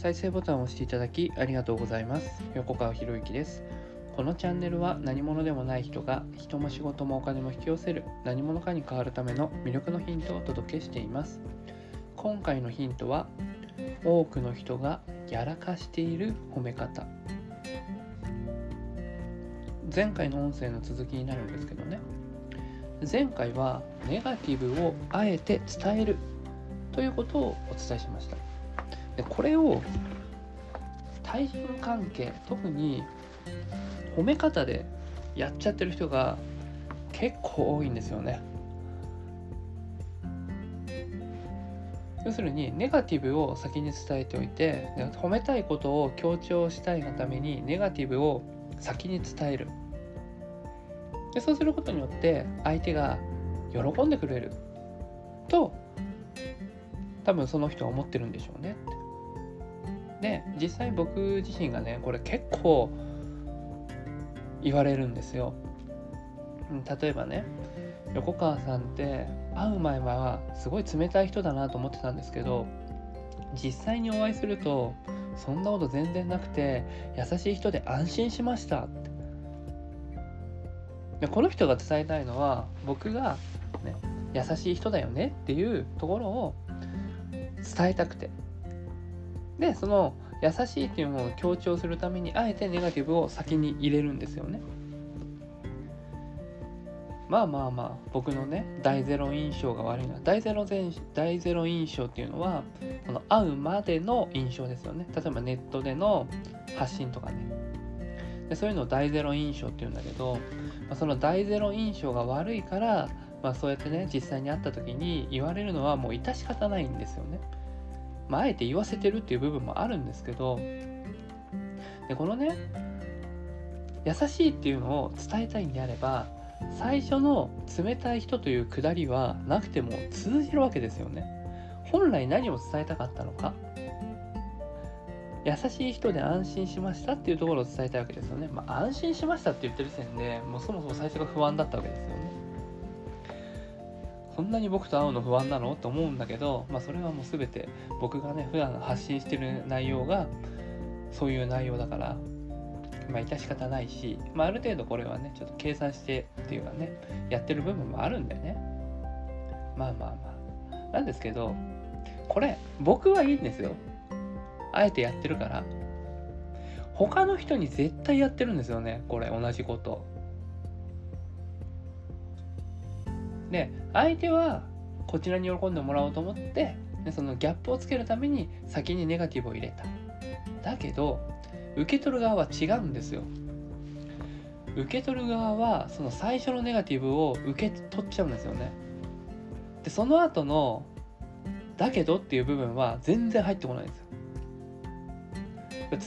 再生ボタンを押していただきありがとうございます。横川博之です。このチャンネルは何者でもない人が人も仕事もお金も引き寄せる何者かに変わるための魅力のヒントをお届けしています。今回のヒントは多くの人がやらかしている褒め方。前回の音声の続きになるんですけどね。前回はネガティブをあえて伝えるということをお伝えしました。でこれを対人関係特に褒め方でやっちゃってる人が結構多いんですよね。要するにネガティブを先に伝えておいて褒めたいことを強調したいがためにネガティブを先に伝える。でそうすることによって相手が喜んでくれると多分その人は思ってるんでしょうね。で実際僕自身がねこれ結構言われるんですよ。例えばね横川さんって会う前はすごい冷たい人だなと思ってたんですけど実際にお会いするとそんなこと全然なくて優しい人で安心しましたって。でこの人が伝えたいのは僕が、ね、優しい人だよねっていうところを伝えたくて。でその優しいっていうものを強調するためにあえてネガティブを先に入れるんですよね。まあまあまあ僕のね大ゼロ印象が悪いのは大ゼロ前大ゼロ印象っていうのはこの会うまでの印象ですよね。例えばネットでの発信とかね。でそういうのを大ゼロ印象っていうんだけどまあ、その大ゼロ印象が悪いから、まあ、そうやってね実際に会った時に言われるのはもう致し方ないんですよね。まあ、えて言わせてるっていう部分もあるんですけどでこのね優しいっていうのを伝えたいんであれば最初の冷たい人というくだりはなくても通じるわけですよね。本来何を伝えたかったのか優しい人で安心しましたっていうところを伝えたいわけですよね。まあ、安心しましたって言ってる時点でもうそもそも最初が不安だったわけですよね。そんなに僕と会うの不安なの？と思うんだけど、まあ、それはもう全て僕がね普段発信してる内容がそういう内容だから、まあ、致し方ないし、まあ、ある程度これはねちょっと計算してっていうかねやってる部分もあるんだよね。まあまあまあ。なんですけどこれ僕はいいんですよ。あえてやってるから他の人に絶対やってるんですよねこれ同じことで相手はこちらに喜んでもらおうと思ってそのギャップをつけるために先にネガティブを入れた。だけど受け取る側は違うんですよ。受け取る側はその最初のネガティブを受け取っちゃうんですよね。でその後のだけどっていう部分は全然入ってこないんです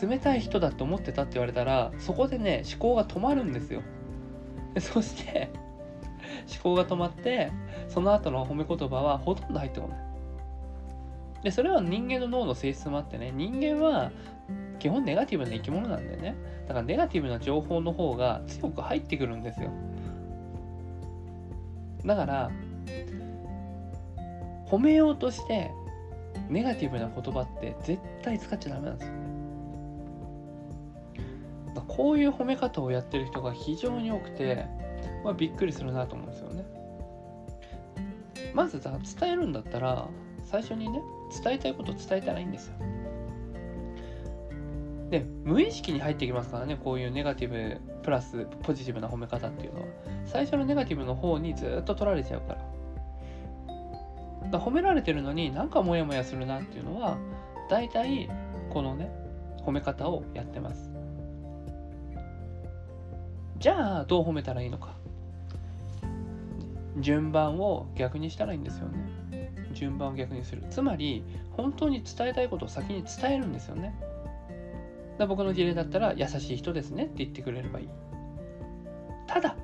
よ。冷たい人だと思ってたって言われたらそこでね思考が止まるんですよ。そして思考が止まってその後の褒め言葉はほとんど入ってこない。でそれは人間の脳の性質もあってね人間は基本ネガティブな生き物なんでね。だからネガティブな情報の方が強く入ってくるんですよ。だから褒めようとしてネガティブな言葉って絶対使っちゃダメなんですよこういう褒め方をやってる人が非常に多くて、まあ、びっくりするなと思うんですよね。まずさ伝えるんだったら最初にね伝えたいこと伝えたらいいんですよ。で無意識に入ってきますからねこういうネガティブプラスポジティブな褒め方っていうのは最初のネガティブの方にずっと取られちゃうから。だから褒められてるのになんかモヤモヤするなっていうのは大体このね褒め方をやってます。じゃあどう褒めたらいいのか。順番を逆にしたらいいんですよね。順番を逆にする。つまり本当に伝えたいことを先に伝えるんですよね。だ僕の事例だったら優しい人ですねって言ってくれればいい。ただ、ね、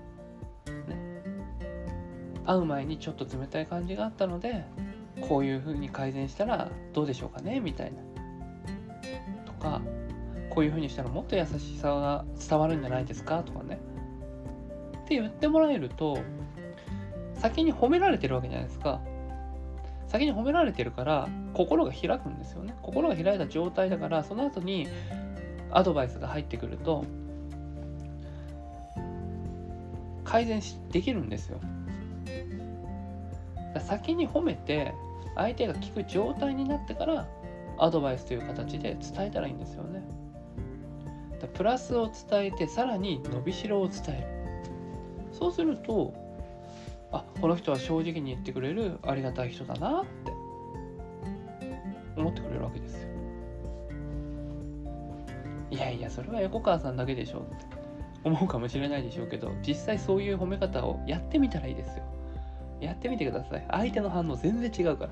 会う前にちょっと冷たい感じがあったのでこういう風に改善したらどうでしょうかねみたいな。とかこういう風にしたらもっと優しさが伝わるんじゃないですかとかね。って言ってもらえると先に褒められてるわけじゃないですか。先に褒められてるから心が開くんですよね。心が開いた状態だからその後にアドバイスが入ってくると改善できるんですよ。先に褒めて相手が聞く状態になってからアドバイスという形で伝えたらいいんですよね。プラスを伝えてさらに伸びしろを伝える。そうするとあこの人は正直に言ってくれるありがたい人だなって思ってくれるわけですよ。いやいやそれは横川さんだけでしょって思うかもしれないでしょうけど実際そういう褒め方をやってみたらいいですよ。やってみてください。相手の反応全然違うか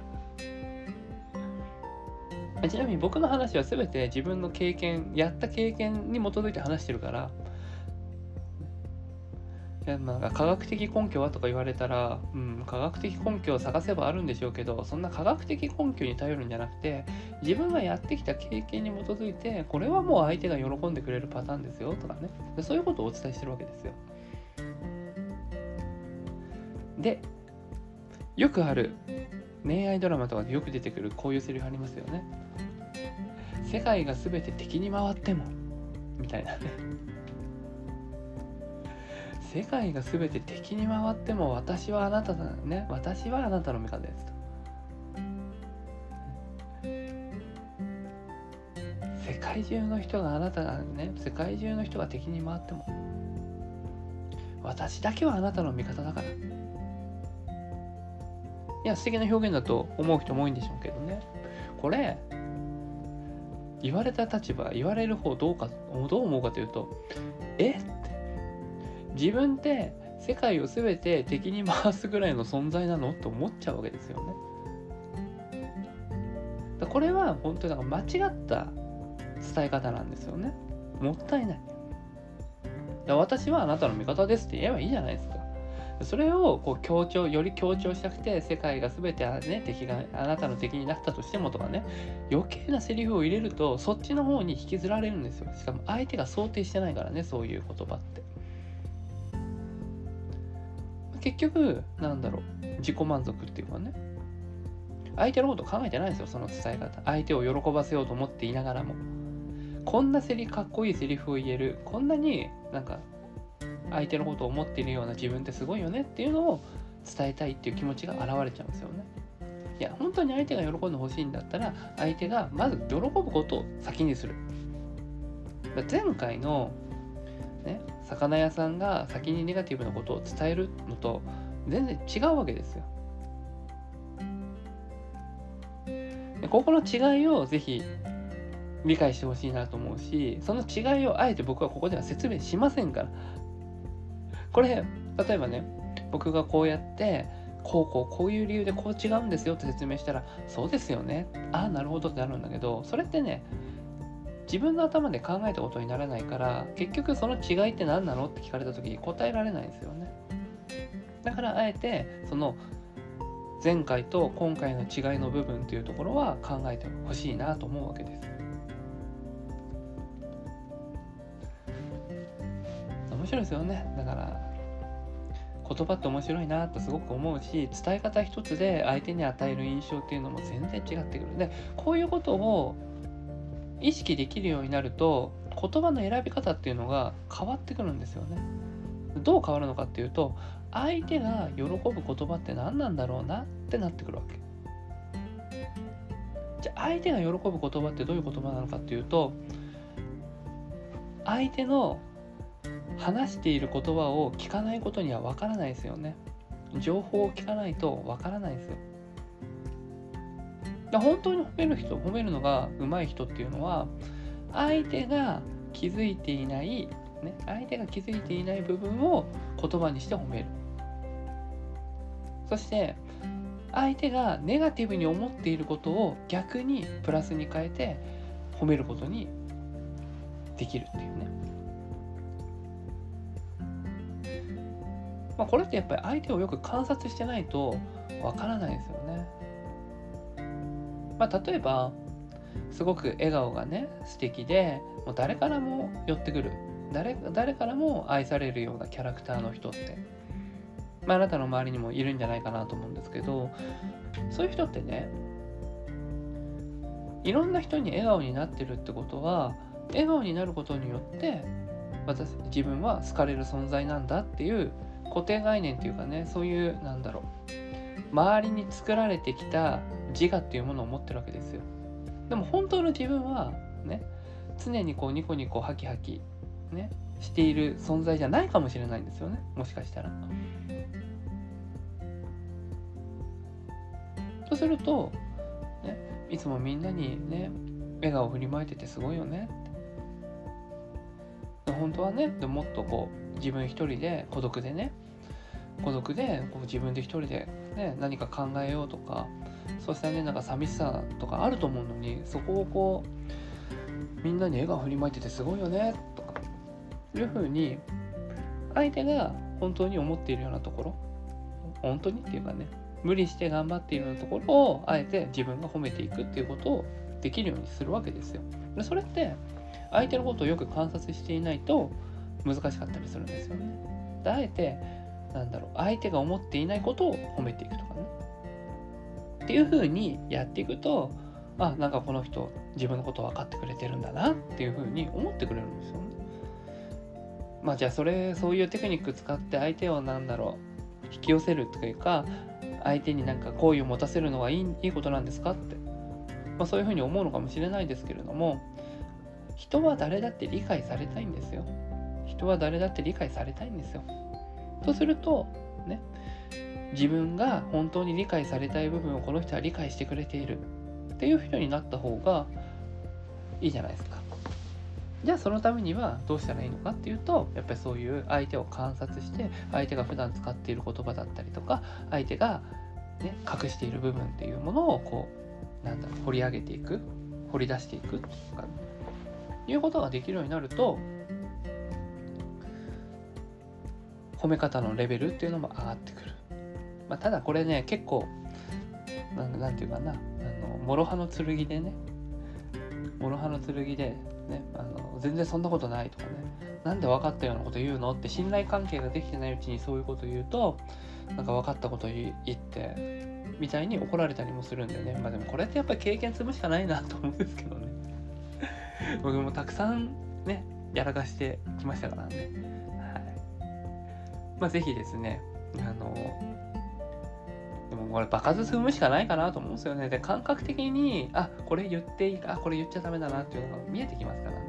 ら。ちなみに僕の話は全て自分の経験やった経験に基づいて話してるからなんか科学的根拠はとか言われたら、うん、科学的根拠を探せばあるんでしょうけどそんな科学的根拠に頼るんじゃなくて自分がやってきた経験に基づいてこれはもう相手が喜んでくれるパターンですよとかね。そういうことをお伝えしてるわけですよ。でよくある恋愛ドラマとかでよく出てくるこういうセリフありますよね。世界が全て敵に回ってもみたいなね。世界が全て敵に回っても私はあなただね。私はあなたの味方ですと。世界中の人があなたがね世界中の人が敵に回っても私だけはあなたの味方だから。いや素敵な表現だと思う人も多いんでしょうけどね。これ言われた立場言われる方どうかどう思うかというとえって自分って世界を全て敵に回すぐらいの存在なのと思っちゃうわけですよね。これは本当になんか間違った伝え方なんですよね。もったいない。私はあなたの味方ですって言えばいいじゃないですか。それをこう強調より強調したくて世界が全て、ね、敵があなたの敵になったとしてもとかね余計なセリフを入れるとそっちの方に引きずられるんですよ。しかも相手が想定してないからねそういう言葉って。結局なんだろう自己満足っていうかね。相手のこと考えてないんですよその伝え方。相手を喜ばせようと思っていながらも。こんなセリかっこいいセリフを言える。こんなになんか相手のことを思っているような自分ってすごいよねっていうのを伝えたいっていう気持ちが現れちゃうんですよね。いや本当に相手が喜んでほしいんだったら相手がまず喜ぶことを先にする。前回の、ね、魚屋さんが先にネガティブなことを伝えるのと全然違うわけですよ。ここの違いをぜひ理解してほしいなと思うしその違いをあえて僕はここでは説明しませんからこれ例えばね僕がこうやってこうこうこういう理由でこう違うんですよって説明したらそうですよねああなるほどってなるんだけどそれってね自分の頭で考えたことにならないから結局その違いって何なのって聞かれた時に答えられないんですよね。だからあえてその前回と今回の違いの部分っていうところは考えてほしいなと思うわけです。面白いですよね。だから言葉って面白いなとすごく思うし伝え方一つで相手に与える印象っていうのも全然違ってくる。でこういうことを意識できるようになると言葉の選び方っていうのが変わってくるんですよね。どう変わるのかっていうと相手が喜ぶ言葉って何なんだろうなってなってくるわけ。じゃあ相手が喜ぶ言葉ってどういう言葉なのかっていうと相手の話している言葉を聞かないことにはわからないですよね。情報を聞かないとわからないですよ。本当に褒める人褒めるのが上手い人っていうのは相手が気づいていない、ね、相手が気づいていない部分を言葉にして褒めるそして相手がネガティブに思っていることを逆にプラスに変えて褒めることにできるっていうねまあ、これってやっぱり相手をよく観察してないとわからないですよね。まあ、例えばすごく笑顔がね素敵でもう誰からも寄ってくる。誰誰からも愛されるようなキャラクターの人って。まあ、あなたの周りにもいるんじゃないかなと思うんですけどそういう人ってねいろんな人に笑顔になってるってことは笑顔になることによって私自分は好かれる存在なんだっていう固定概念っていうかねそういうなんだろう周りに作られてきた自我っていうものを持ってるわけですよ。でも本当の自分はね常にこうニコニコハキハキねしている存在じゃないかもしれないんですよね。もしかしたら。とすると、ね、いつもみんなにね笑顔を振りまいててすごいよね。本当はねでもっとこう自分一人で孤独でね孤独でこう自分で一人で、ね、何か考えようとかそうしたねなんか寂しさとかあると思うのにそこをこうみんなに笑顔振りまいててすごいよねとかいうふうに相手が本当に思っているようなところ本当にっていうかね無理して頑張っているようなところをあえて自分が褒めていくっていうことをできるようにするわけですよ。でそれって相手のことをよく観察していないと難しかったりするんですよね。であえてなんだろう相手が思っていないことを褒めていくとかね。っていう風にやっていくとあなんかこの人自分のこと分かってくれてるんだなっていう風に思ってくれるんですよね。まあじゃあそれそういうテクニック使って相手をなんだろう引き寄せるというか相手になんか好意を持たせるのはいいいいことなんですか？って、まあ、そういうふうに思うのかもしれないですけれども人は誰だって理解されたいんですよ。人は誰だって理解されたいんですよ。とするとね自分が本当に理解されたい部分をこの人は理解してくれているっていう人になった方がいいじゃないですかじゃあそのためにはどうしたらいいのかっていうとやっぱりそういう相手を観察して相手が普段使っている言葉だったりとか相手が、ね、隠している部分っていうものをこうなんだろう掘り上げていく掘り出していくとかいうことができるようになると褒め方のレベルっていうのも上がってくる。まあ、ただこれね結構なんていうかなあの諸刃の剣でね諸刃の剣でね、あの全然そんなことないとかねなんで分かったようなこと言うのって信頼関係ができてないうちにそういうこと言うとなんか分かったこと言ってみたいに怒られたりもするんだよね。まあでもこれってやっぱり経験積むしかないなと思うんですけどね。僕もたくさんねやらかしてきましたからね。はい。まあ是非ですねあのこれ場数踏むしかないかなと思うんですよね。で、感覚的に、あ、これ言っていいか、あ、これ言っちゃダメだなっていうのが見えてきますからね。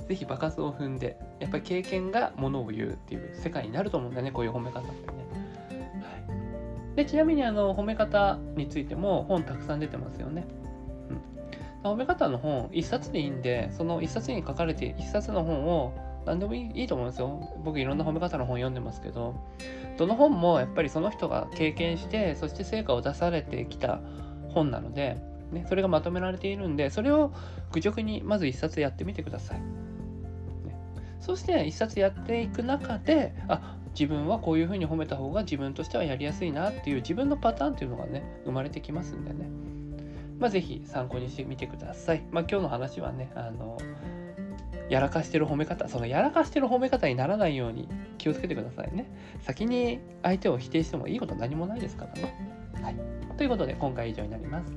うん、ぜひ場数を踏んで、やっぱり経験がものを言うっていう世界になると思うんだよね、こういう褒め方ってね。はい、で、ちなみにあの、褒め方についても本たくさん出てますよね。うん、褒め方の本、一冊でいいんで、その一冊に書かれて、一冊の本を何でもいいと思うんですよ。僕いろんな褒め方の本読んでますけど、どの本もやっぱりその人が経験して、そして成果を出されてきた本なので、ね、それがまとめられているんで、それを愚直にまず一冊やってみてください。ね、そして一冊やっていく中で、あ自分はこういうふうに褒めた方が自分としてはやりやすいなっていう自分のパターンっていうのがね、生まれてきますんでね。まあ、ぜひ参考にしてみてください。まあ、今日の話はね、あの、やらかしてる褒め方そのやらかしてる褒め方にならないように気をつけてくださいね。先に相手を否定してもいいこと何もないですからね。はい。ということで今回以上になります。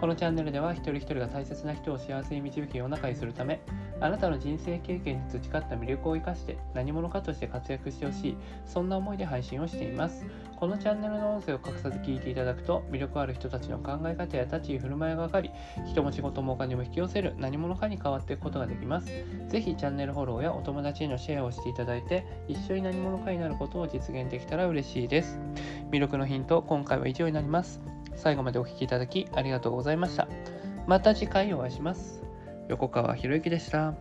このチャンネルでは一人一人が大切な人を幸せに導き世の中にするためあなたの人生経験に培った魅力を生かして何者かとして活躍してほしいそんな思いで配信をしていますこのチャンネルの音声を隠さず聞いていただくと魅力ある人たちの考え方や立ち居振る舞いが分かり人も仕事もお金も引き寄せる何者かに変わっていくことができますぜひチャンネルフォローやお友達へのシェアをしていただいて一緒に何者かになることを実現できたら嬉しいです魅力のヒント今回は以上になります最後までお聴きいただきありがとうございました。また次回お会いします。横川博之でした。